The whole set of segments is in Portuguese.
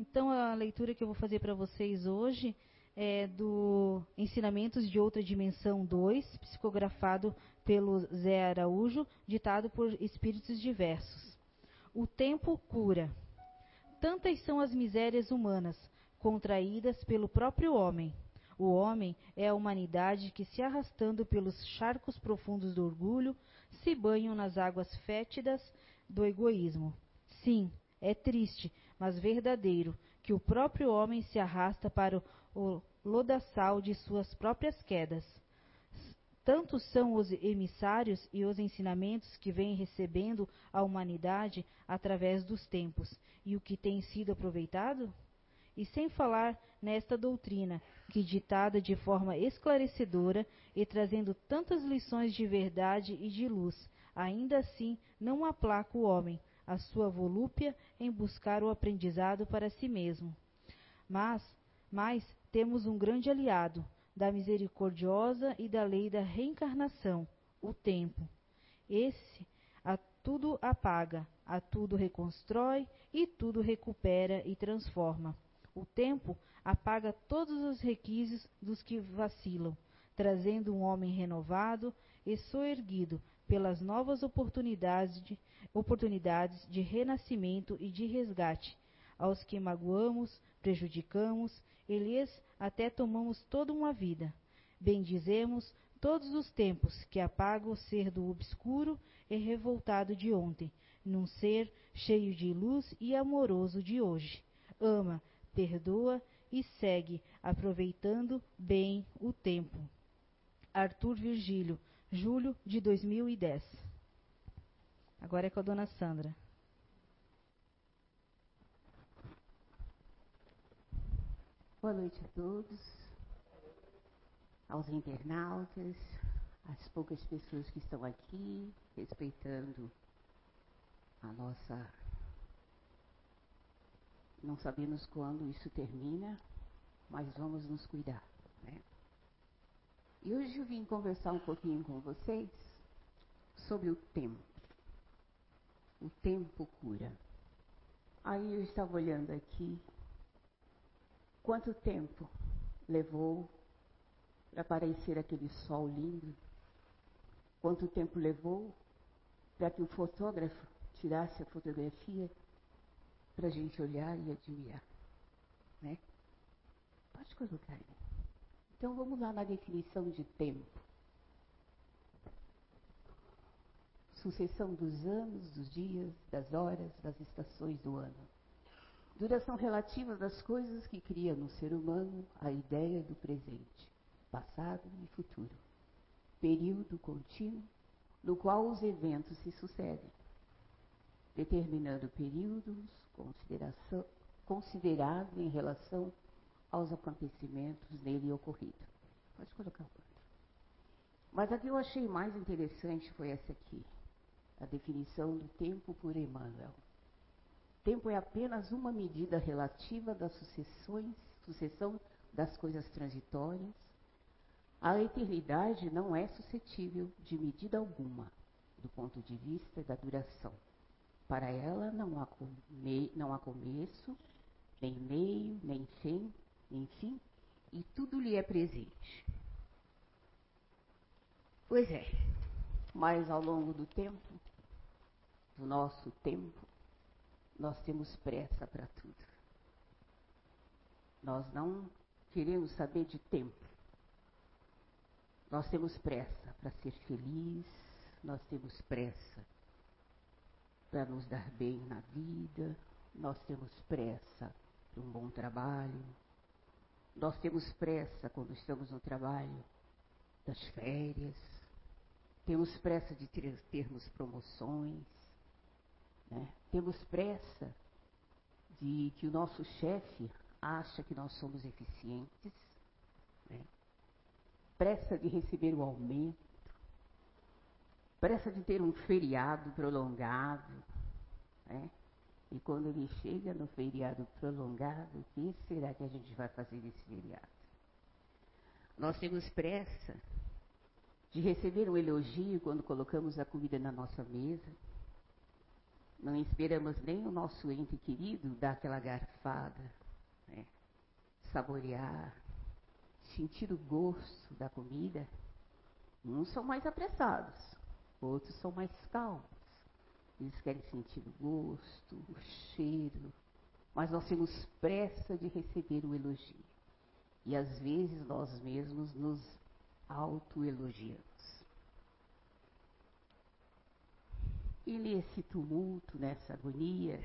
Então, a leitura que eu vou fazer para vocês hoje é do Ensinamentos de Outra Dimensão 2, psicografado pelo Zé Araújo, ditado por espíritos diversos. O tempo cura. Tantas são as misérias humanas, contraídas pelo próprio homem. O homem é a humanidade que, se arrastando pelos charcos profundos do orgulho, se banham nas águas fétidas do egoísmo. Sim, é triste, mas verdadeiro, que o próprio homem se arrasta para o lodaçal de suas próprias quedas. Tantos são os emissários e os ensinamentos que vem recebendo a humanidade através dos tempos, e o que tem sido aproveitado? E sem falar nesta doutrina, que ditada de forma esclarecedora e trazendo tantas lições de verdade e de luz, ainda assim não aplaca o homem, a sua volúpia em buscar o aprendizado para si mesmo. Mas, mas temos um grande aliado, da misericordiosa e da lei da reencarnação, o tempo. Esse a tudo apaga, a tudo reconstrói e tudo recupera e transforma. O tempo apaga todos os requisitos dos que vacilam, trazendo um homem renovado e soerguido pelas novas oportunidades de, oportunidades de renascimento e de resgate, aos que magoamos, prejudicamos e lhes até tomamos toda uma vida. Bendizemos todos os tempos que apaga o ser do obscuro e revoltado de ontem, num ser cheio de luz e amoroso de hoje. Ama, perdoa e segue, aproveitando bem o tempo. Arthur Virgílio, julho de 2010. Agora é com a dona Sandra. Boa noite a todos, aos internautas, às poucas pessoas que estão aqui, respeitando a nossa. Não sabemos quando isso termina, mas vamos nos cuidar. Né? E hoje eu vim conversar um pouquinho com vocês sobre o tempo. O tempo cura. Aí eu estava olhando aqui Quanto tempo levou para aparecer aquele sol lindo? Quanto tempo levou para que o fotógrafo tirasse a fotografia para a gente olhar e admirar? Né? Pode colocar aí. Então vamos lá na definição de tempo. Sucessão dos anos, dos dias, das horas, das estações do ano. Duração relativa das coisas que cria no ser humano a ideia do presente, passado e futuro. Período contínuo no qual os eventos se sucedem, determinando períodos consideráveis em relação aos acontecimentos nele ocorridos. Pode colocar o outro. Mas a que eu achei mais interessante foi essa aqui, a definição do tempo por Emmanuel. Tempo é apenas uma medida relativa sucessões, sucessão das coisas transitórias. A eternidade não é suscetível de medida alguma, do ponto de vista da duração. Para ela não há, come, não há começo, nem meio, nem fim, enfim, e tudo lhe é presente. Pois é, mas ao longo do tempo, do nosso tempo, nós temos pressa para tudo. Nós não queremos saber de tempo. Nós temos pressa para ser feliz, nós temos pressa para nos dar bem na vida, nós temos pressa para um bom trabalho, nós temos pressa quando estamos no trabalho das férias, temos pressa de ter, termos promoções, né? Temos pressa de que o nosso chefe acha que nós somos eficientes, né? pressa de receber o aumento, pressa de ter um feriado prolongado. Né? E quando ele chega no feriado prolongado, o que será que a gente vai fazer nesse feriado? Nós temos pressa de receber um elogio quando colocamos a comida na nossa mesa não esperamos nem o nosso ente querido dar aquela garfada, né? saborear, sentir o gosto da comida. Uns são mais apressados, outros são mais calmos. Eles querem sentir o gosto, o cheiro, mas nós temos pressa de receber o elogio. E às vezes nós mesmos nos autoelogiamos. E nesse tumulto, nessa agonia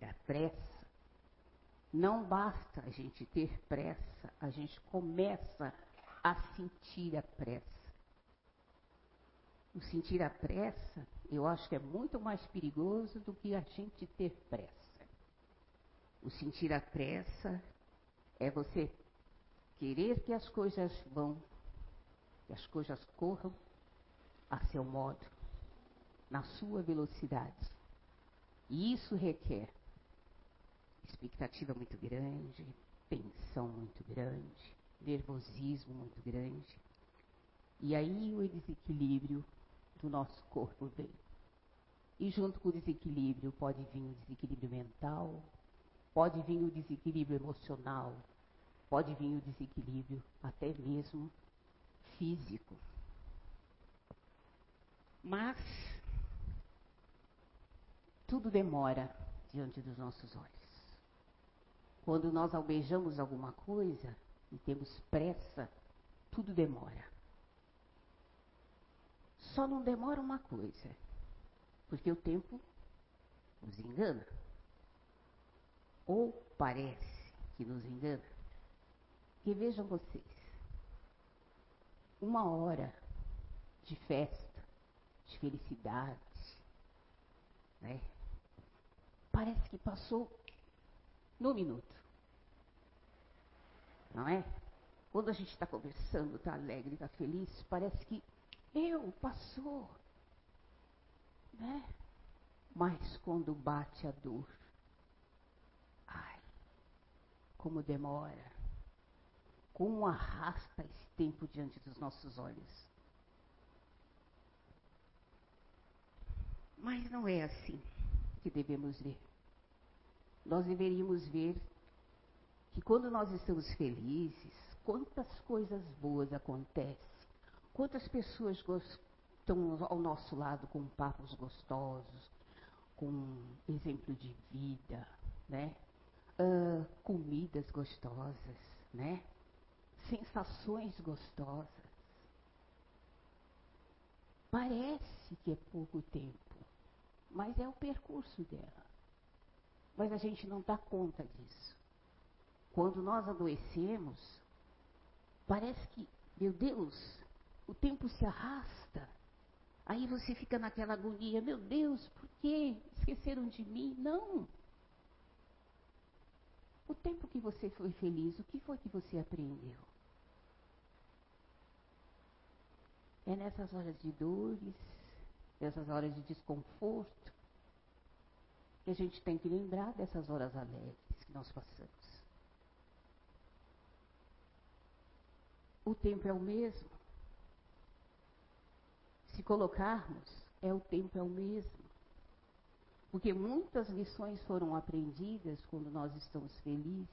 da pressa, não basta a gente ter pressa, a gente começa a sentir a pressa. O sentir a pressa, eu acho que é muito mais perigoso do que a gente ter pressa. O sentir a pressa é você querer que as coisas vão, que as coisas corram a seu modo, na sua velocidade. E isso requer expectativa muito grande, tensão muito grande, nervosismo muito grande. E aí o desequilíbrio do nosso corpo vem. E junto com o desequilíbrio pode vir o desequilíbrio mental, pode vir o desequilíbrio emocional, pode vir o desequilíbrio até mesmo físico. Mas tudo demora diante dos nossos olhos. Quando nós almejamos alguma coisa e temos pressa, tudo demora. Só não demora uma coisa, porque o tempo nos engana. Ou parece que nos engana. Que vejam vocês, uma hora de festa, de felicidade, né? Parece que passou no minuto. Não é? Quando a gente está conversando, está alegre, está feliz, parece que eu passou. Né? Mas quando bate a dor, ai, como demora, como arrasta esse tempo diante dos nossos olhos. Mas não é assim que devemos ver nós deveríamos ver que quando nós estamos felizes, quantas coisas boas acontecem, quantas pessoas estão ao nosso lado com papos gostosos, com exemplo de vida, né? Uh, comidas gostosas, né? Sensações gostosas. Parece que é pouco tempo, mas é o percurso dela. Mas a gente não dá conta disso. Quando nós adoecemos, parece que, meu Deus, o tempo se arrasta. Aí você fica naquela agonia, meu Deus, por que esqueceram de mim? Não. O tempo que você foi feliz, o que foi que você aprendeu? É nessas horas de dores, nessas horas de desconforto, que a gente tem que lembrar dessas horas alegres que nós passamos. O tempo é o mesmo. Se colocarmos, é o tempo é o mesmo. Porque muitas lições foram aprendidas quando nós estamos felizes,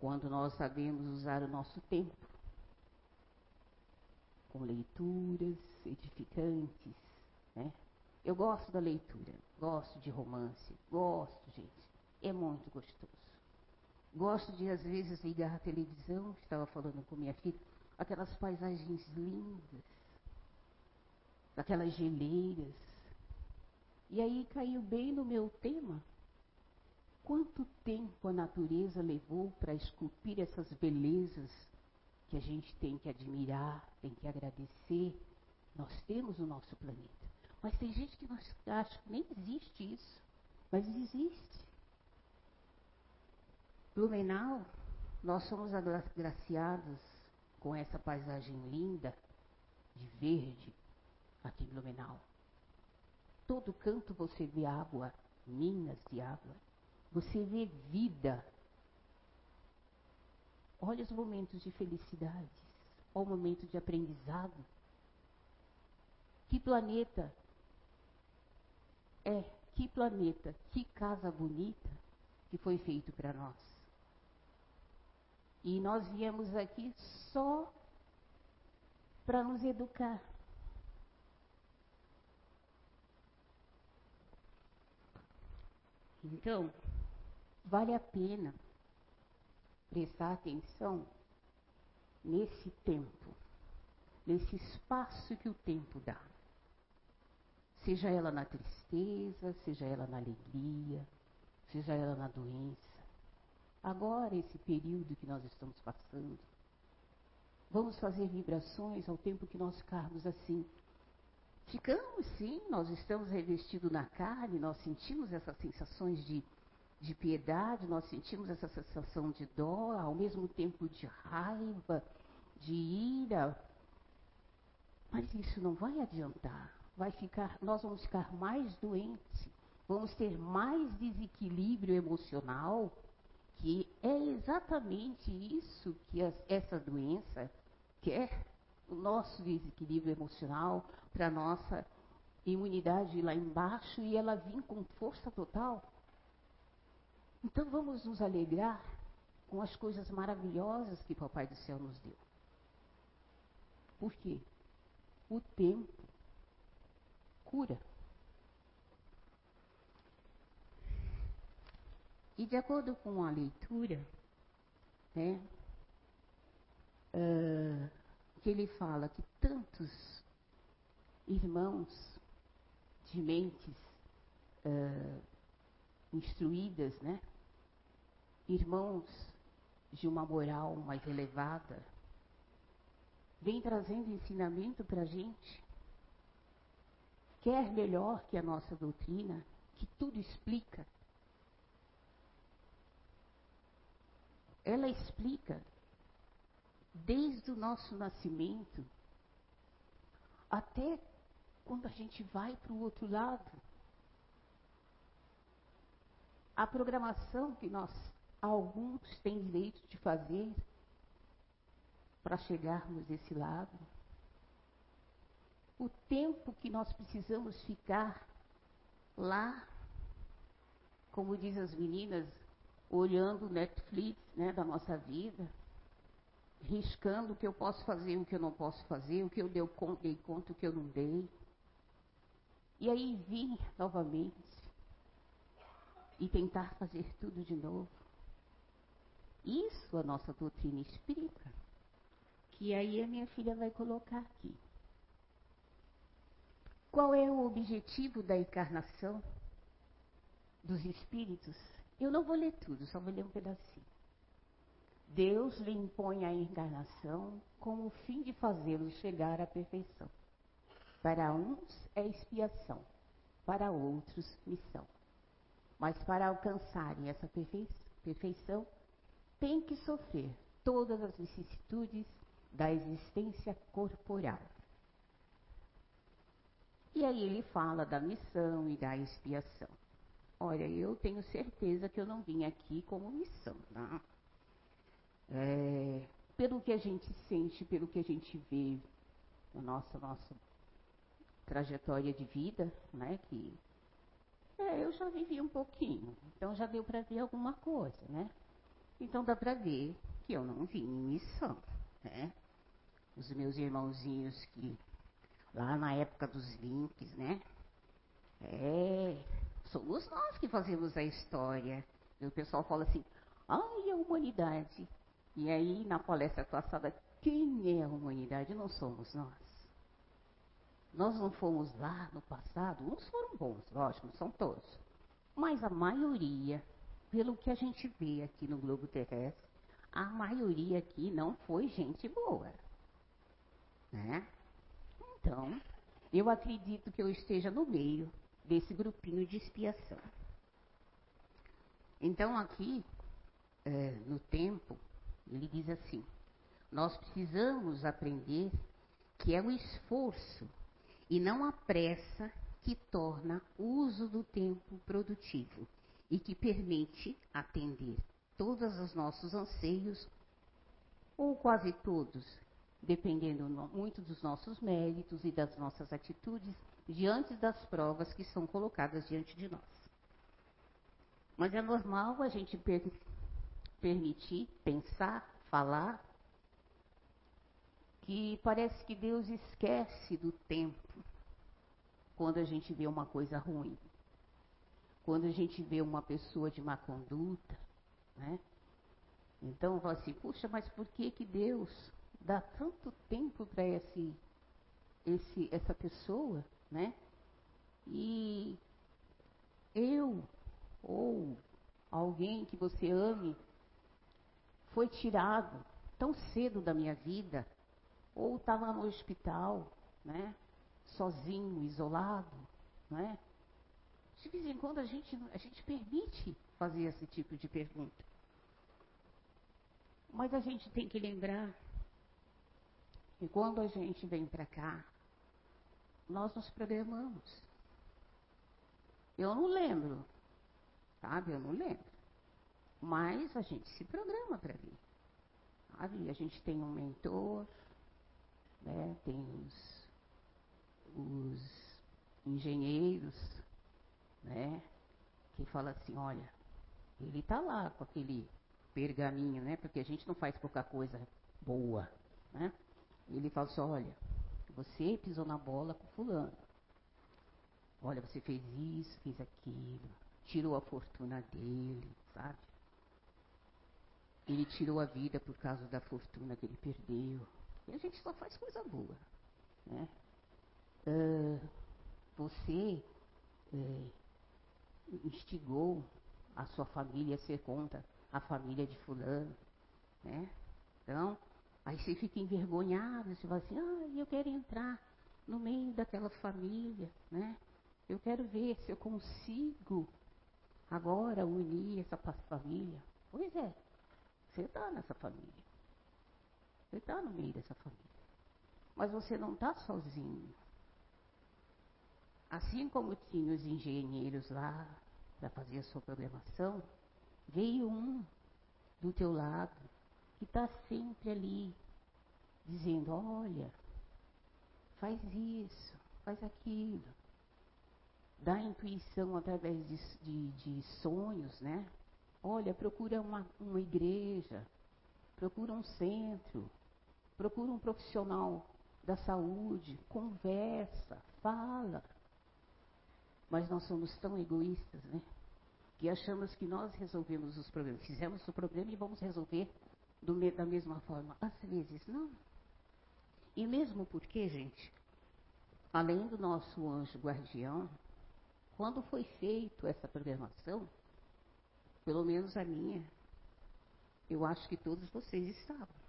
quando nós sabemos usar o nosso tempo com leituras edificantes, né? Eu gosto da leitura, gosto de romance, gosto, gente. É muito gostoso. Gosto de, às vezes, ligar a televisão, estava falando com minha filha, aquelas paisagens lindas, aquelas geleiras. E aí caiu bem no meu tema. Quanto tempo a natureza levou para esculpir essas belezas que a gente tem que admirar, tem que agradecer? Nós temos o nosso planeta. Mas tem gente que nós acha que nem existe isso. Mas existe. Blumenau, nós somos agraciados com essa paisagem linda de verde aqui Blumenau. Todo canto você vê água, minas de água. Você vê vida. Olha os momentos de felicidade. Olha o momento de aprendizado. Que planeta é que planeta, que casa bonita que foi feito para nós. E nós viemos aqui só para nos educar. Então, vale a pena prestar atenção nesse tempo, nesse espaço que o tempo dá. Seja ela na tristeza, seja ela na alegria, seja ela na doença. Agora, esse período que nós estamos passando, vamos fazer vibrações ao tempo que nós ficarmos assim. Ficamos sim, nós estamos revestidos na carne, nós sentimos essas sensações de, de piedade, nós sentimos essa sensação de dó, ao mesmo tempo de raiva, de ira. Mas isso não vai adiantar. Vai ficar, nós vamos ficar mais doentes, vamos ter mais desequilíbrio emocional, que é exatamente isso que as, essa doença quer, o nosso desequilíbrio emocional, para a nossa imunidade lá embaixo e ela vir com força total. Então vamos nos alegrar com as coisas maravilhosas que Papai do Céu nos deu. Por quê? O tempo cura. E de acordo com a leitura, né, uh, que ele fala que tantos irmãos de mentes uh, instruídas, né, irmãos de uma moral mais elevada, vem trazendo ensinamento para a gente, quer melhor que a nossa doutrina, que tudo explica. Ela explica desde o nosso nascimento até quando a gente vai para o outro lado. A programação que nós, alguns, têm direito de fazer para chegarmos desse lado. O tempo que nós precisamos ficar lá, como diz as meninas, olhando o Netflix né, da nossa vida riscando o que eu posso fazer, o que eu não posso fazer, o que eu dei conta, dei conta, o que eu não dei. E aí vir novamente e tentar fazer tudo de novo. Isso a nossa doutrina explica. Que aí a minha filha vai colocar aqui. Qual é o objetivo da encarnação dos espíritos? Eu não vou ler tudo, só vou ler um pedacinho. Deus lhe impõe a encarnação com o fim de fazê-los chegar à perfeição. Para uns é expiação, para outros missão. Mas para alcançarem essa perfeição, tem que sofrer todas as vicissitudes da existência corporal. E aí ele fala da missão e da expiação. Olha, eu tenho certeza que eu não vim aqui como missão, não. É, pelo que a gente sente, pelo que a gente vê na nossa, nossa trajetória de vida, né? Que é, eu já vivi um pouquinho, então já deu para ver alguma coisa, né? Então dá para ver que eu não vim em missão, né? Os meus irmãozinhos que lá na época dos links, né? É, somos nós que fazemos a história. E o pessoal fala assim, ai, a humanidade. E aí, na palestra passada, quem é a humanidade? Não somos nós. Nós não fomos lá no passado, uns foram bons, lógico, não são todos. Mas a maioria, pelo que a gente vê aqui no globo terrestre, a maioria aqui não foi gente boa. Né? Então, eu acredito que eu esteja no meio desse grupinho de expiação. Então, aqui, é, no tempo, ele diz assim: nós precisamos aprender que é o esforço e não a pressa que torna o uso do tempo produtivo e que permite atender todos os nossos anseios, ou quase todos, dependendo muito dos nossos méritos e das nossas atitudes diante das provas que são colocadas diante de nós. Mas é normal a gente permitir, pensar, falar, que parece que Deus esquece do tempo quando a gente vê uma coisa ruim, quando a gente vê uma pessoa de má conduta, né? Então, fala assim, puxa, mas por que que Deus dá tanto tempo para esse, esse, essa pessoa, né? E eu ou alguém que você ame foi tirado tão cedo da minha vida, ou estava no hospital, né? Sozinho, isolado, né? De vez em quando a gente, a gente permite fazer esse tipo de pergunta. Mas a gente tem que lembrar que quando a gente vem para cá, nós nos programamos. Eu não lembro, sabe? Eu não lembro. Mas a gente se programa para vir. Sabe? A gente tem um mentor, né? tem os, os engenheiros, né? Que fala assim, olha, ele está lá com aquele pergaminho, né? Porque a gente não faz pouca coisa boa, né? Ele fala assim, olha, você pisou na bola com fulano. Olha, você fez isso, fez aquilo, tirou a fortuna dele, sabe? Ele tirou a vida por causa da fortuna que ele perdeu. E a gente só faz coisa boa, né? Uh, você uh, instigou a sua família a ser contra a família de fulano, né? Então, aí você fica envergonhado, você fala assim, ah, eu quero entrar no meio daquela família, né? Eu quero ver se eu consigo agora unir essa família. Pois é, você está nessa família. Você está no meio dessa família. Mas você não está sozinho. Assim como tinha os engenheiros lá para fazer a sua programação, veio um do teu lado que está sempre ali, dizendo: olha, faz isso, faz aquilo. Dá intuição através de, de, de sonhos, né? Olha, procura uma, uma igreja, procura um centro, procura um profissional da saúde, conversa, fala. Mas nós somos tão egoístas, né? Que achamos que nós resolvemos os problemas. Fizemos o problema e vamos resolver do, da mesma forma. Às vezes, não. E mesmo porque, gente, além do nosso anjo guardião, quando foi feito essa programação, pelo menos a minha. Eu acho que todos vocês estavam.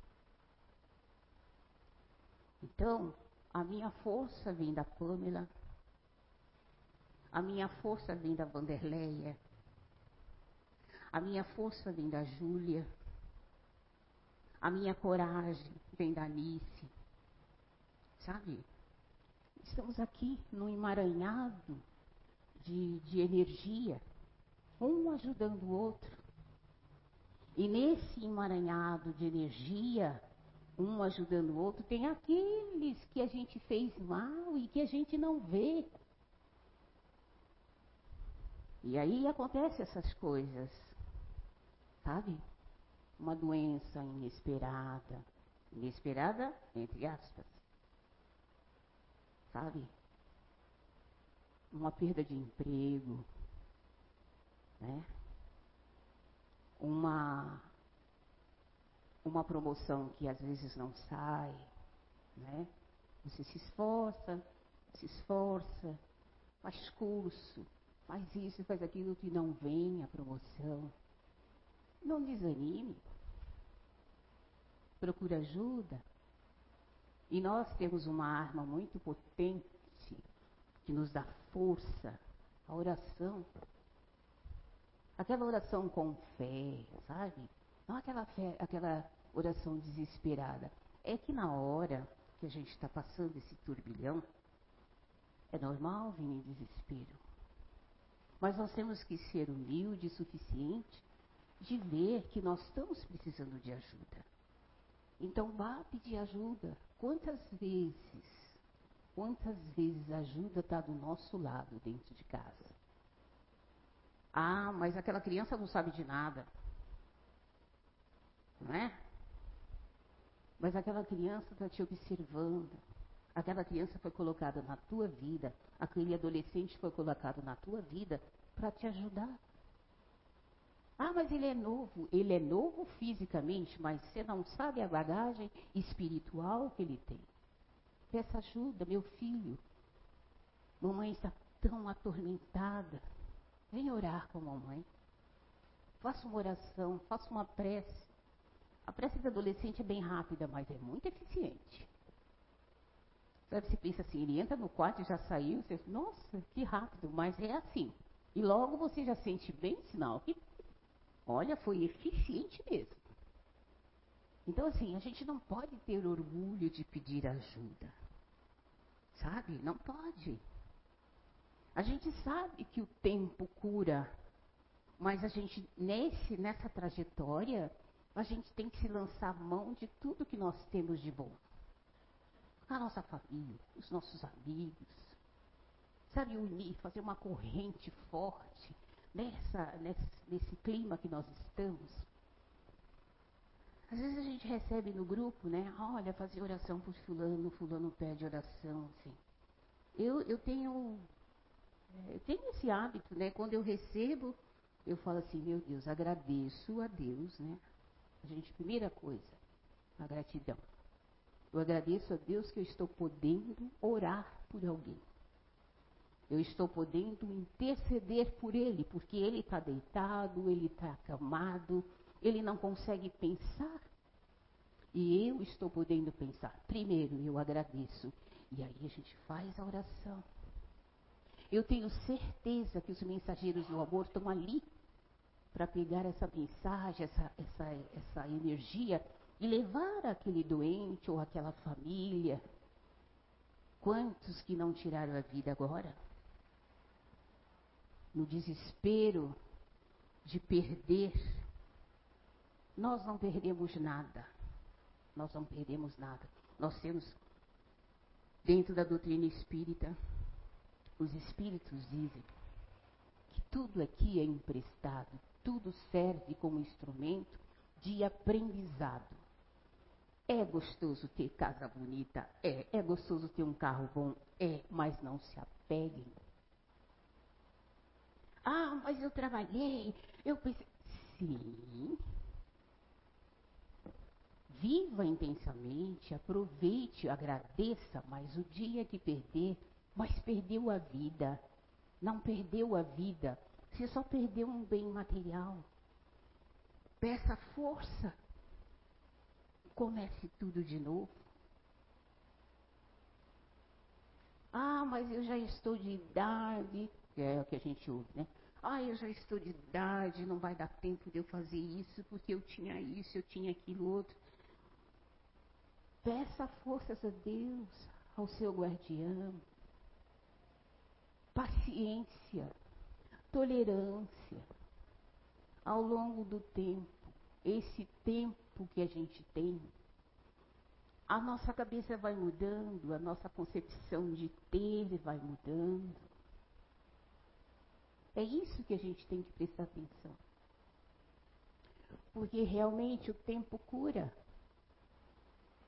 Então, a minha força vem da Pamela, a minha força vem da Vanderleia, a minha força vem da Júlia, a minha coragem vem da Anice. Sabe? Estamos aqui num emaranhado de, de energia um ajudando o outro. E nesse emaranhado de energia, um ajudando o outro, tem aqueles que a gente fez mal e que a gente não vê. E aí acontecem essas coisas, sabe? Uma doença inesperada, inesperada entre aspas, sabe? Uma perda de emprego, né? Uma, uma promoção que às vezes não sai, né? Você se esforça, se esforça, faz curso, faz isso, faz aquilo que não vem a promoção. Não desanime. Procura ajuda. E nós temos uma arma muito potente que nos dá força, a oração. Aquela oração com fé, sabe? Não aquela, fé, aquela oração desesperada. É que na hora que a gente está passando esse turbilhão, é normal vir em desespero. Mas nós temos que ser humildes o suficiente de ver que nós estamos precisando de ajuda. Então vá pedir ajuda. Quantas vezes, quantas vezes a ajuda está do nosso lado dentro de casa? Ah, mas aquela criança não sabe de nada. Não é? Mas aquela criança está te observando. Aquela criança foi colocada na tua vida. Aquele adolescente foi colocado na tua vida para te ajudar. Ah, mas ele é novo. Ele é novo fisicamente, mas você não sabe a bagagem espiritual que ele tem. Peça ajuda, meu filho. Mamãe está tão atormentada. Vem orar com a mamãe. Faça uma oração, faça uma prece. A prece do adolescente é bem rápida, mas é muito eficiente. Sabe, você pensa assim, ele entra no quarto e já saiu, você, nossa, que rápido, mas é assim. E logo você já sente bem sinal que, olha, foi eficiente mesmo. Então, assim, a gente não pode ter orgulho de pedir ajuda. Sabe? Não pode. A gente sabe que o tempo cura, mas a gente, nesse, nessa trajetória, a gente tem que se lançar mão de tudo que nós temos de bom. A nossa família, os nossos amigos. Sabe, unir, fazer uma corrente forte nessa, nesse, nesse clima que nós estamos. Às vezes a gente recebe no grupo, né? Olha, fazer oração por fulano, fulano pede oração, assim. Eu, eu tenho eu tenho esse hábito, né? Quando eu recebo, eu falo assim, meu Deus, agradeço a Deus, né? A gente, primeira coisa, a gratidão. Eu agradeço a Deus que eu estou podendo orar por alguém. Eu estou podendo interceder por ele, porque ele está deitado, ele está acamado, ele não consegue pensar. E eu estou podendo pensar. Primeiro, eu agradeço. E aí a gente faz a oração. Eu tenho certeza que os mensageiros do amor estão ali para pegar essa mensagem, essa, essa, essa energia e levar aquele doente ou aquela família. Quantos que não tiraram a vida agora? No desespero de perder. Nós não perdemos nada. Nós não perdemos nada. Nós temos, dentro da doutrina espírita, os espíritos dizem que tudo aqui é emprestado, tudo serve como instrumento de aprendizado. É gostoso ter casa bonita? É. É gostoso ter um carro bom? É. Mas não se apeguem. Ah, mas eu trabalhei, eu pensei. Sim. Viva intensamente, aproveite, agradeça, mas o dia que perder, mas perdeu a vida. Não perdeu a vida. Você só perdeu um bem material. Peça força. Comece tudo de novo. Ah, mas eu já estou de idade. É o que a gente ouve, né? Ah, eu já estou de idade, não vai dar tempo de eu fazer isso, porque eu tinha isso, eu tinha aquilo outro. Peça forças a Deus, ao seu guardião paciência, tolerância. Ao longo do tempo, esse tempo que a gente tem, a nossa cabeça vai mudando, a nossa concepção de ter vai mudando. É isso que a gente tem que prestar atenção. Porque realmente o tempo cura.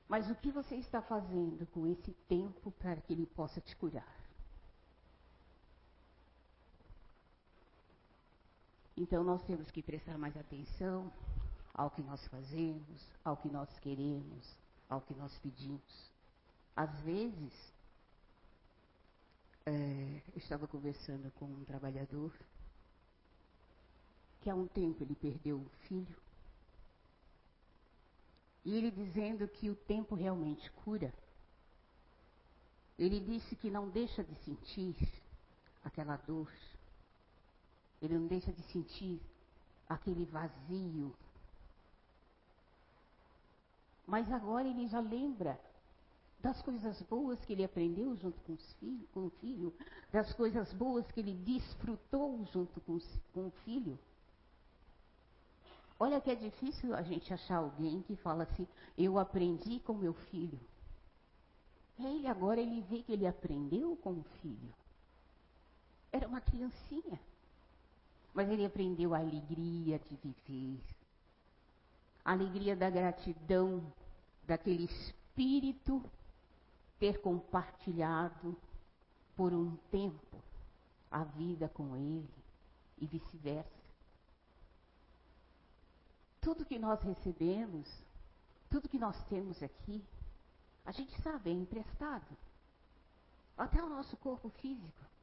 Mas o que você está fazendo com esse tempo para que ele possa te curar? Então nós temos que prestar mais atenção ao que nós fazemos, ao que nós queremos, ao que nós pedimos. Às vezes, é, eu estava conversando com um trabalhador que há um tempo ele perdeu um filho. E ele dizendo que o tempo realmente cura. Ele disse que não deixa de sentir aquela dor, ele não deixa de sentir aquele vazio. Mas agora ele já lembra das coisas boas que ele aprendeu junto com, filho, com o filho, das coisas boas que ele desfrutou junto com, com o filho. Olha que é difícil a gente achar alguém que fala assim: eu aprendi com meu filho. Ele agora ele vê que ele aprendeu com o filho. Era uma criancinha. Mas ele aprendeu a alegria de viver. A alegria da gratidão, daquele espírito ter compartilhado por um tempo a vida com ele e vice-versa. Tudo que nós recebemos, tudo que nós temos aqui, a gente sabe, é emprestado. Até o nosso corpo físico.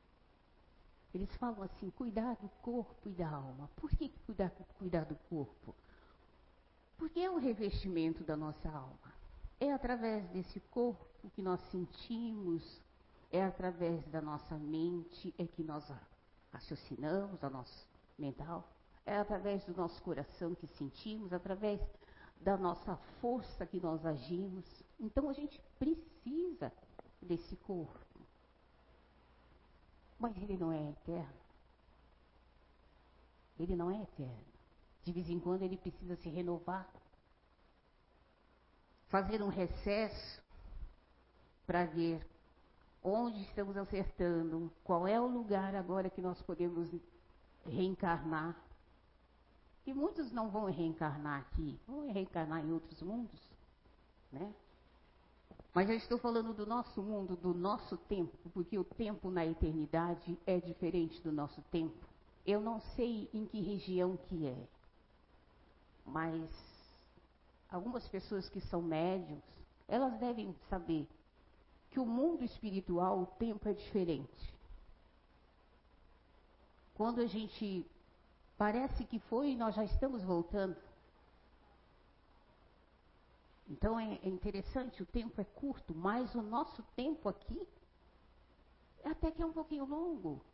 Eles falam assim, cuidar do corpo e da alma. Por que cuidar, cuidar do corpo? Porque é o revestimento da nossa alma. É através desse corpo que nós sentimos, é através da nossa mente, é que nós raciocinamos, a nosso mental, é através do nosso coração que sentimos, através da nossa força que nós agimos. Então a gente precisa desse corpo. Mas ele não é eterno. Ele não é eterno. De vez em quando ele precisa se renovar. Fazer um recesso para ver onde estamos acertando, qual é o lugar agora que nós podemos reencarnar. E muitos não vão reencarnar aqui, vão reencarnar em outros mundos, né? Mas eu estou falando do nosso mundo, do nosso tempo, porque o tempo na eternidade é diferente do nosso tempo. Eu não sei em que região que é, mas algumas pessoas que são médios, elas devem saber que o mundo espiritual, o tempo é diferente. Quando a gente parece que foi, nós já estamos voltando. Então é, é interessante, o tempo é curto, mas o nosso tempo aqui é até que é um pouquinho longo.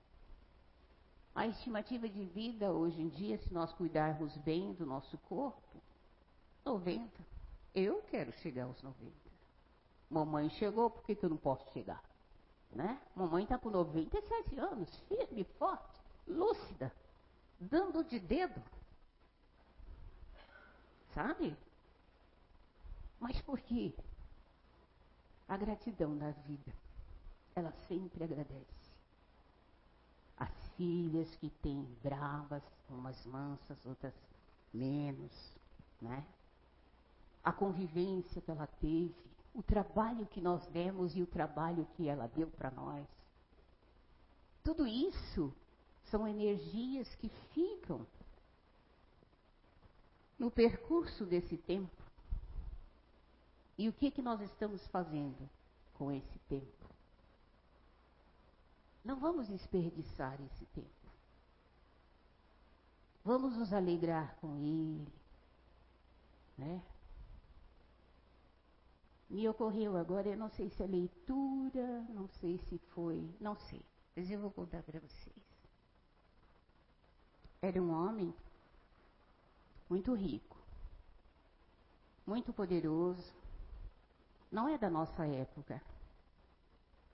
A estimativa de vida hoje em dia, se nós cuidarmos bem do nosso corpo, 90. Eu quero chegar aos 90. Mamãe chegou, por que, que eu não posso chegar? Né? Mamãe está com 97 anos, firme, forte, lúcida, dando de dedo. Sabe? Mas por quê? A gratidão da vida. Ela sempre agradece. As filhas que têm bravas, umas mansas, outras menos, né? A convivência que ela teve, o trabalho que nós demos e o trabalho que ela deu para nós. Tudo isso são energias que ficam no percurso desse tempo. E o que, que nós estamos fazendo com esse tempo? Não vamos desperdiçar esse tempo. Vamos nos alegrar com ele. Né? Me ocorreu agora, eu não sei se é leitura, não sei se foi, não sei. Mas eu vou contar para vocês. Era um homem muito rico, muito poderoso, não é da nossa época,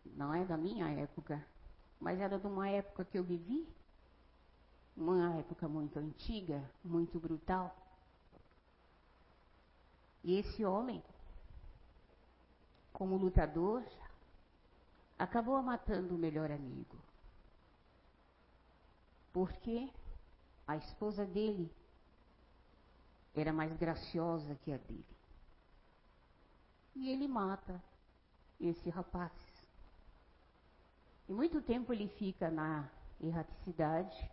não é da minha época, mas era de uma época que eu vivi, uma época muito antiga, muito brutal. E esse homem, como lutador, acabou matando o melhor amigo. Porque a esposa dele era mais graciosa que a dele. E ele mata esse rapaz. E muito tempo ele fica na erraticidade.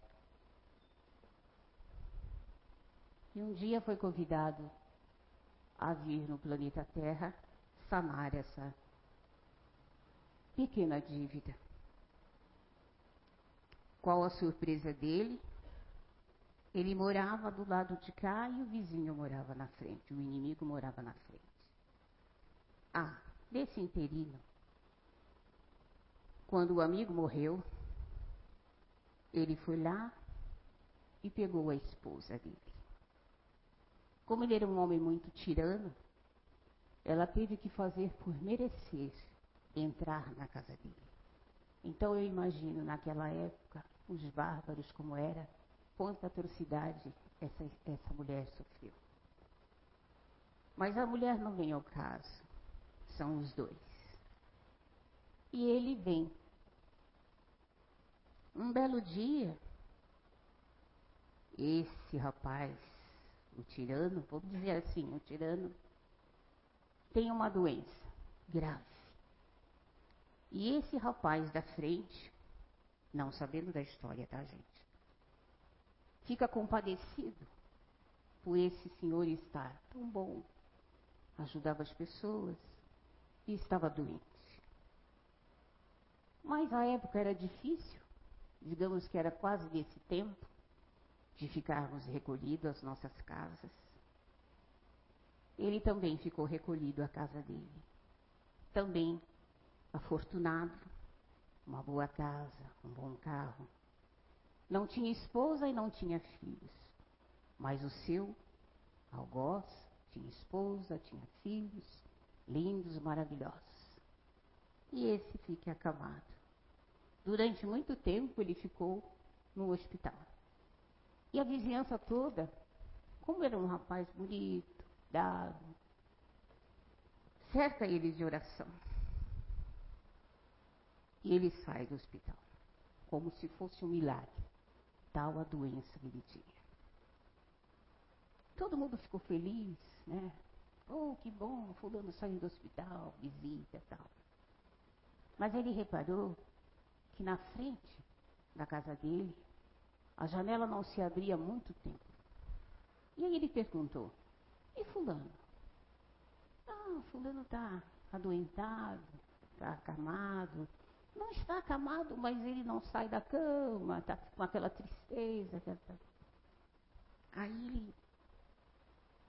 E um dia foi convidado a vir no planeta Terra sanar essa pequena dívida. Qual a surpresa dele? Ele morava do lado de cá e o vizinho morava na frente, o inimigo morava na frente. Ah, nesse interino, quando o amigo morreu, ele foi lá e pegou a esposa dele. Como ele era um homem muito tirano, ela teve que fazer por merecer entrar na casa dele. Então eu imagino naquela época os bárbaros como era, quanta atrocidade essa, essa mulher sofreu. Mas a mulher não vem ao caso, são os dois. E ele vem. Um belo dia, esse rapaz, o tirano, vamos dizer assim, o tirano, tem uma doença grave. E esse rapaz da frente, não sabendo da história, tá, gente? Fica compadecido por esse senhor estar tão bom, ajudava as pessoas e estava doente. Mas a época era difícil, digamos que era quase nesse tempo de ficarmos recolhidos às nossas casas. Ele também ficou recolhido à casa dele. Também afortunado, uma boa casa, um bom carro. Não tinha esposa e não tinha filhos, mas o seu algoz tinha esposa, tinha filhos, lindos, maravilhosos. E esse fica acamado. Durante muito tempo ele ficou no hospital. E a vizinhança toda, como era um rapaz bonito, dado, cerca ele de oração. E ele sai do hospital, como se fosse um milagre, tal a doença que ele tinha. Todo mundo ficou feliz, né? Oh, que bom, fulano saiu do hospital, visita tal. Mas ele reparou que na frente da casa dele, a janela não se abria há muito tempo. E aí ele perguntou, e fulano? Ah, fulano está adoentado, está acamado. Não está acamado, mas ele não sai da cama, está com aquela tristeza. Tá. Aí ele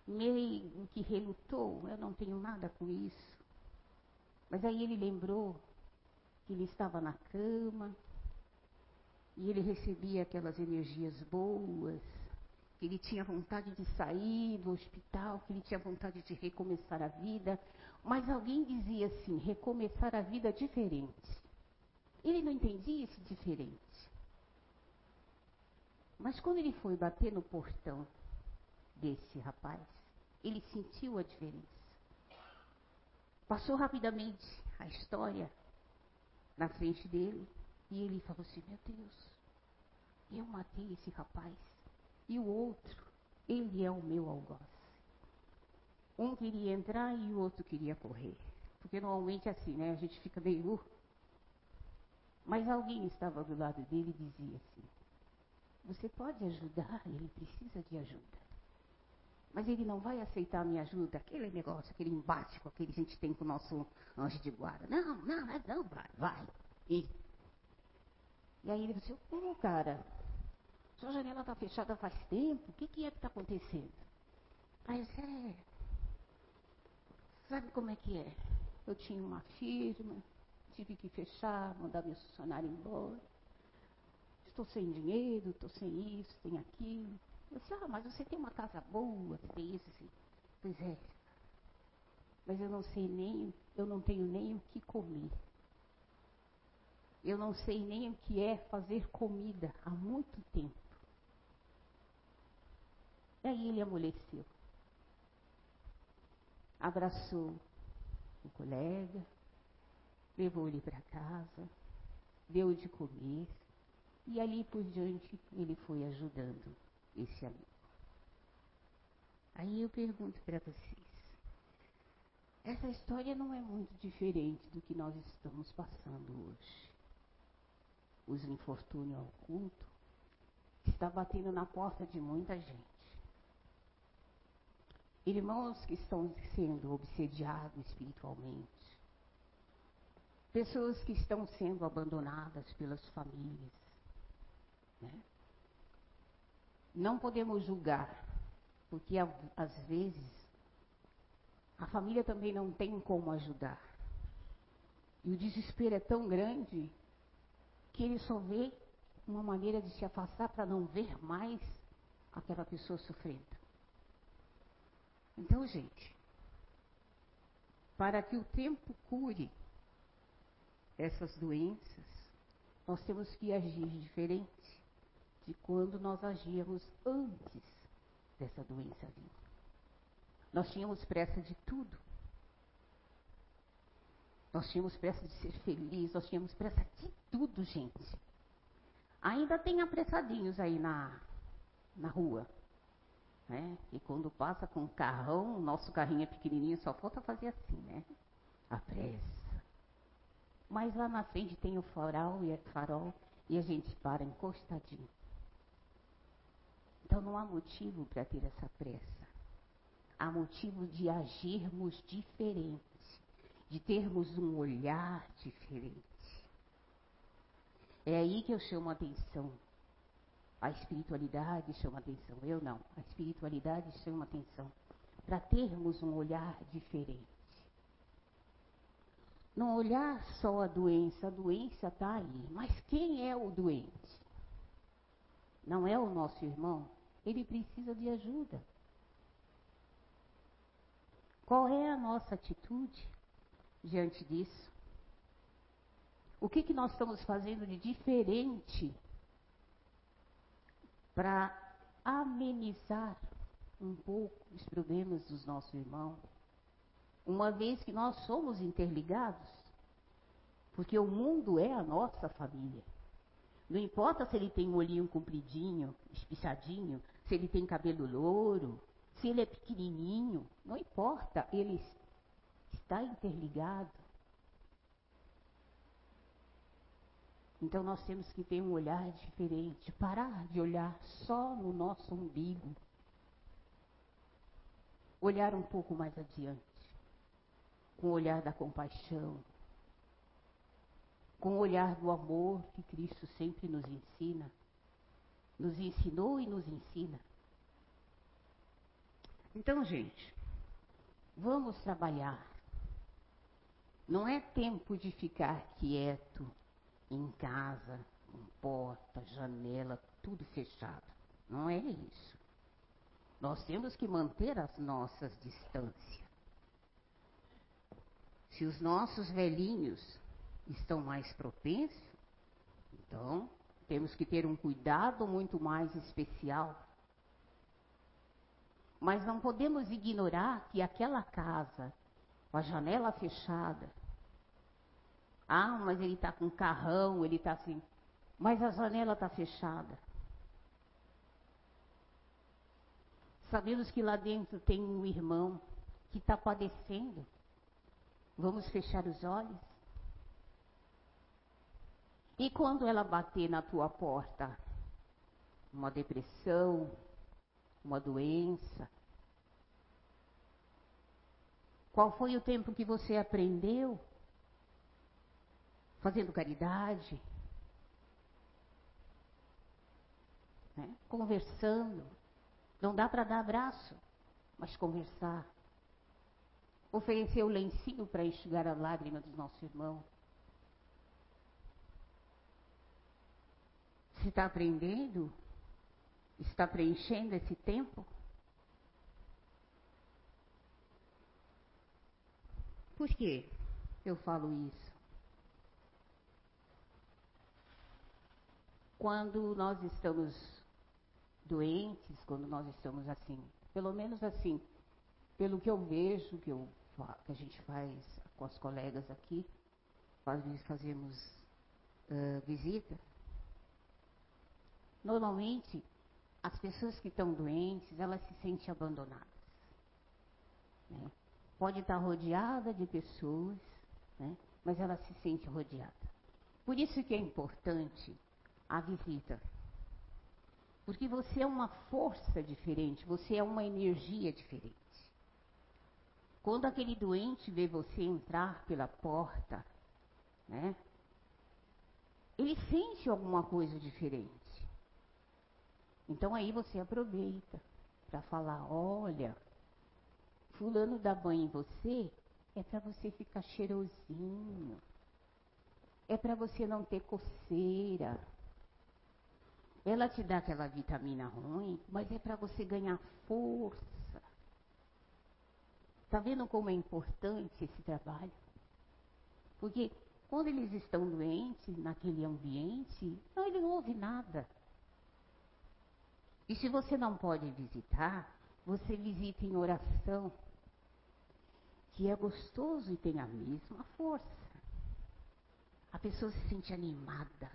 meio que relutou, eu não tenho nada com isso. Mas aí ele lembrou que ele estava na cama e ele recebia aquelas energias boas, que ele tinha vontade de sair do hospital, que ele tinha vontade de recomeçar a vida, mas alguém dizia assim: recomeçar a vida diferente. Ele não entendia isso diferente. Mas quando ele foi bater no portão desse rapaz, ele sentiu a diferença. Passou rapidamente a história na frente dele e ele falou assim: Meu Deus, eu matei esse rapaz e o outro, ele é o meu algoz. Um queria entrar e o outro queria correr. Porque normalmente é assim, né? A gente fica meio. Mas alguém estava do lado dele e dizia assim: Você pode ajudar? Ele precisa de ajuda. Mas ele não vai aceitar a minha ajuda, aquele negócio, aquele embate com aquele que a gente tem com o nosso anjo de guarda. Não, não, não, vai, vai. E, e aí ele disse, pô, cara, sua janela está fechada faz tempo, o que, que é que está acontecendo? Aí eu disse, é, sabe como é que é? Eu tinha uma firma, tive que fechar, mandar meu funcionário embora. Estou sem dinheiro, estou sem isso, sem aquilo. Eu disse, ah, mas você tem uma casa boa, você tem isso, assim. Pois é. Mas eu não sei nem, eu não tenho nem o que comer. Eu não sei nem o que é fazer comida há muito tempo. Aí ele amoleceu. Abraçou o colega, levou ele para casa, deu de comer, e ali por diante ele foi ajudando esse amigo. Aí eu pergunto para vocês: essa história não é muito diferente do que nós estamos passando hoje. Os infortúnios ao culto está batendo na porta de muita gente. Irmãos que estão sendo obsediados espiritualmente. Pessoas que estão sendo abandonadas pelas famílias. Né? Não podemos julgar, porque às vezes a família também não tem como ajudar. E o desespero é tão grande que ele só vê uma maneira de se afastar para não ver mais aquela pessoa sofrendo. Então, gente, para que o tempo cure essas doenças, nós temos que agir diferente de quando nós agíamos antes dessa doença vir. Nós tínhamos pressa de tudo. Nós tínhamos pressa de ser felizes, nós tínhamos pressa de tudo, gente. Ainda tem apressadinhos aí na, na rua. Né? E quando passa com o carrão, nosso carrinho é pequenininho, só falta fazer assim, né? A pressa. Mas lá na frente tem o farol e, farol, e a gente para encostadinho. Então não há motivo para ter essa pressa. Há motivo de agirmos diferente de termos um olhar diferente. É aí que eu chamo a atenção. A espiritualidade chama atenção. Eu não. A espiritualidade chama atenção. Para termos um olhar diferente. Não olhar só a doença, a doença está aí. Mas quem é o doente? Não é o nosso irmão? Ele precisa de ajuda. Qual é a nossa atitude? diante disso? O que, que nós estamos fazendo de diferente para amenizar um pouco os problemas dos nossos irmãos? Uma vez que nós somos interligados, porque o mundo é a nossa família. Não importa se ele tem um olhinho compridinho, espichadinho, se ele tem cabelo louro, se ele é pequenininho, não importa, ele está interligado. Então nós temos que ter um olhar diferente, parar de olhar só no nosso umbigo. Olhar um pouco mais adiante, com o olhar da compaixão, com o olhar do amor que Cristo sempre nos ensina, nos ensinou e nos ensina. Então, gente, vamos trabalhar não é tempo de ficar quieto em casa, com porta, janela, tudo fechado. Não é isso. Nós temos que manter as nossas distâncias. Se os nossos velhinhos estão mais propensos, então temos que ter um cuidado muito mais especial. Mas não podemos ignorar que aquela casa com a janela fechada. Ah, mas ele está com carrão, ele está assim. Mas a janela está fechada. Sabemos que lá dentro tem um irmão que está padecendo. Vamos fechar os olhos? E quando ela bater na tua porta, uma depressão, uma doença, qual foi o tempo que você aprendeu? Fazendo caridade? Né? Conversando. Não dá para dar abraço, mas conversar. Oferecer o lencinho para enxugar a lágrima dos nossos irmãos. Está aprendendo? Está preenchendo esse tempo? Por que eu falo isso? Quando nós estamos doentes, quando nós estamos assim, pelo menos assim, pelo que eu vejo, que, eu, que a gente faz com as colegas aqui, vezes fazemos uh, visita, normalmente as pessoas que estão doentes, elas se sentem abandonadas. Né? pode estar rodeada de pessoas, né? mas ela se sente rodeada. Por isso que é importante a visita. Porque você é uma força diferente, você é uma energia diferente. Quando aquele doente vê você entrar pela porta, né? Ele sente alguma coisa diferente. Então aí você aproveita para falar, olha, fulano dá banho em você, é para você ficar cheirosinho. É para você não ter coceira. Ela te dá aquela vitamina ruim, mas é para você ganhar força. Está vendo como é importante esse trabalho? Porque quando eles estão doentes naquele ambiente, não, ele não ouve nada. E se você não pode visitar, você visita em oração, que é gostoso e tem a mesma força. A pessoa se sente animada,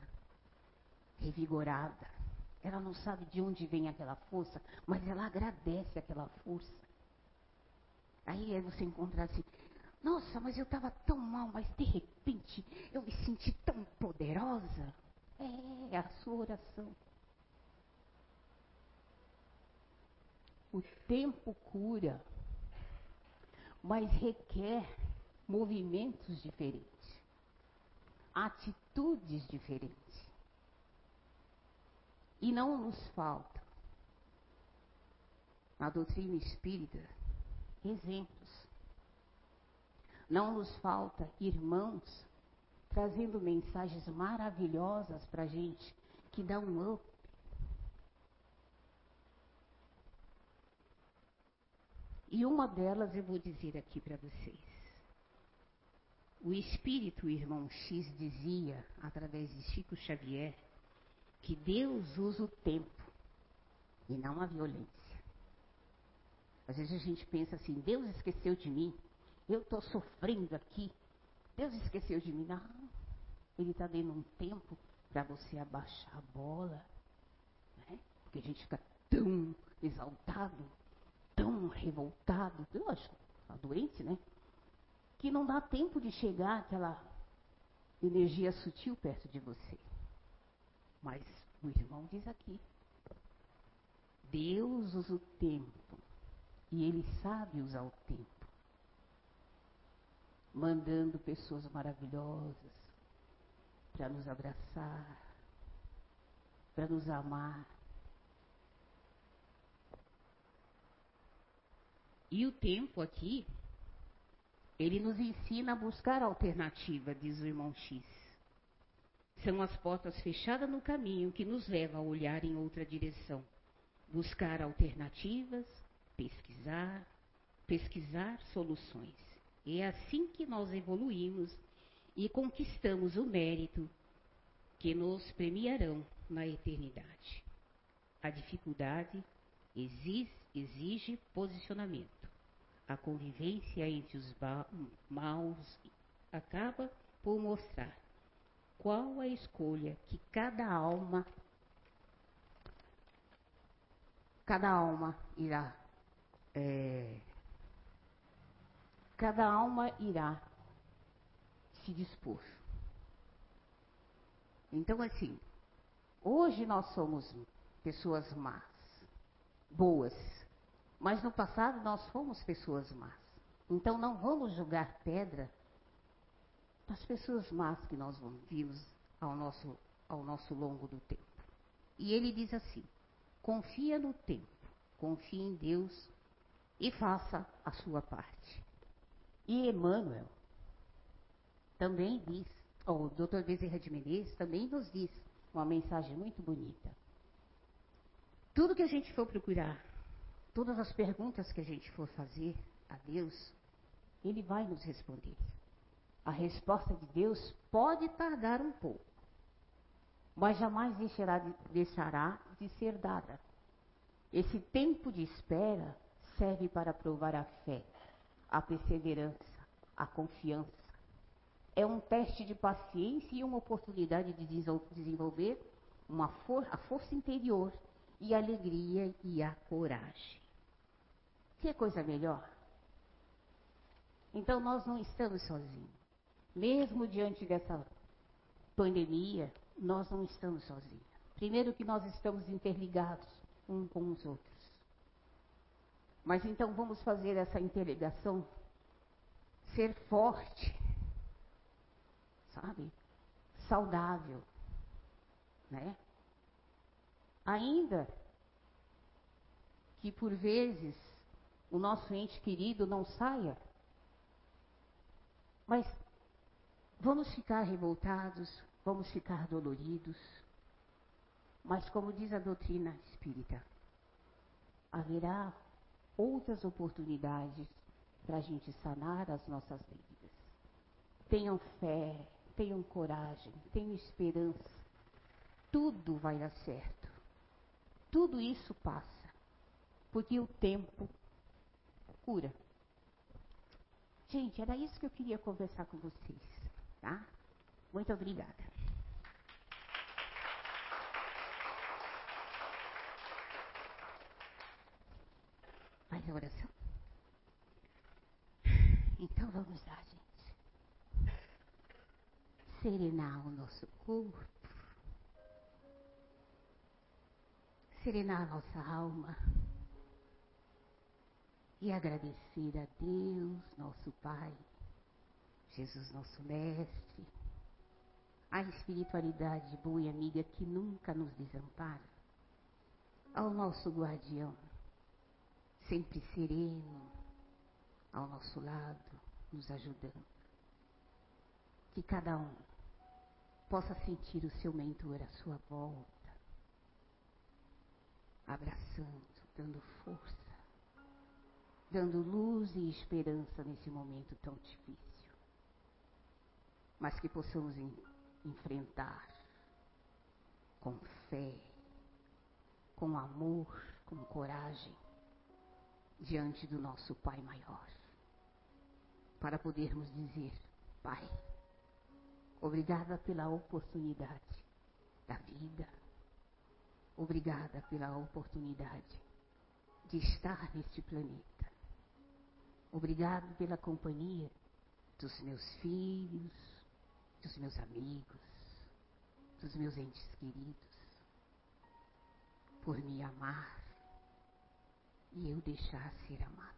revigorada. Ela não sabe de onde vem aquela força, mas ela agradece aquela força. Aí é você encontrar assim, nossa, mas eu estava tão mal, mas de repente eu me senti tão poderosa. É a sua oração. O tempo cura, mas requer movimentos diferentes, atitudes diferentes. E não nos falta, na doutrina espírita, exemplos. Não nos falta irmãos trazendo mensagens maravilhosas para a gente, que dá um up. E uma delas eu vou dizer aqui para vocês. O espírito irmão X dizia, através de Chico Xavier, que Deus usa o tempo e não a violência. Às vezes a gente pensa assim: Deus esqueceu de mim, eu estou sofrendo aqui, Deus esqueceu de mim. Não, Ele está dando um tempo para você abaixar a bola, né? porque a gente fica tão exaltado, tão revoltado, lógico, está doente, né? Que não dá tempo de chegar aquela energia sutil perto de você. Mas o irmão diz aqui: Deus usa o tempo e Ele sabe usar o tempo, mandando pessoas maravilhosas para nos abraçar, para nos amar. E o tempo aqui, ele nos ensina a buscar alternativa, diz o irmão X. São as portas fechadas no caminho que nos levam a olhar em outra direção, buscar alternativas, pesquisar, pesquisar soluções. É assim que nós evoluímos e conquistamos o mérito que nos premiarão na eternidade. A dificuldade exige, exige posicionamento. A convivência entre os maus acaba por mostrar qual a escolha que cada alma cada alma irá é, cada alma irá se dispor. Então assim, hoje nós somos pessoas más, boas, mas no passado nós fomos pessoas más. Então não vamos julgar pedra das pessoas más que nós vimos ao nosso, ao nosso longo do tempo. E ele diz assim: confia no tempo, confia em Deus e faça a sua parte. E Emmanuel também diz, ou o Dr. Bezerra de Menezes também nos diz uma mensagem muito bonita. Tudo que a gente for procurar, todas as perguntas que a gente for fazer a Deus, Ele vai nos responder. A resposta de Deus pode tardar um pouco, mas jamais deixará de, deixará de ser dada. Esse tempo de espera serve para provar a fé, a perseverança, a confiança. É um teste de paciência e uma oportunidade de desenvolver uma for a força interior e a alegria e a coragem. Que coisa melhor? Então nós não estamos sozinhos. Mesmo diante dessa pandemia, nós não estamos sozinhos. Primeiro que nós estamos interligados um com os outros. Mas então vamos fazer essa interligação ser forte, sabe? Saudável, né? Ainda que por vezes o nosso ente querido não saia, mas Vamos ficar revoltados, vamos ficar doloridos, mas como diz a doutrina espírita, haverá outras oportunidades para a gente sanar as nossas dívidas. Tenham fé, tenham coragem, tenham esperança. Tudo vai dar certo. Tudo isso passa, porque o tempo cura. Gente, era isso que eu queria conversar com vocês, tá? Muito obrigada. Faz a oração. Então vamos lá, gente. Serenar o nosso corpo. Serenar a nossa alma. E agradecer a Deus, nosso Pai, Jesus, nosso Mestre, a espiritualidade boa e amiga que nunca nos desampara, ao nosso guardião, sempre sereno, ao nosso lado, nos ajudando. Que cada um possa sentir o seu mentor à sua volta, abraçando, dando força, dando luz e esperança nesse momento tão difícil. Mas que possamos enfrentar com fé, com amor, com coragem, diante do nosso Pai maior, para podermos dizer: Pai, obrigada pela oportunidade da vida, obrigada pela oportunidade de estar neste planeta, obrigado pela companhia dos meus filhos, dos meus amigos, dos meus entes queridos, por me amar e eu deixar ser amada.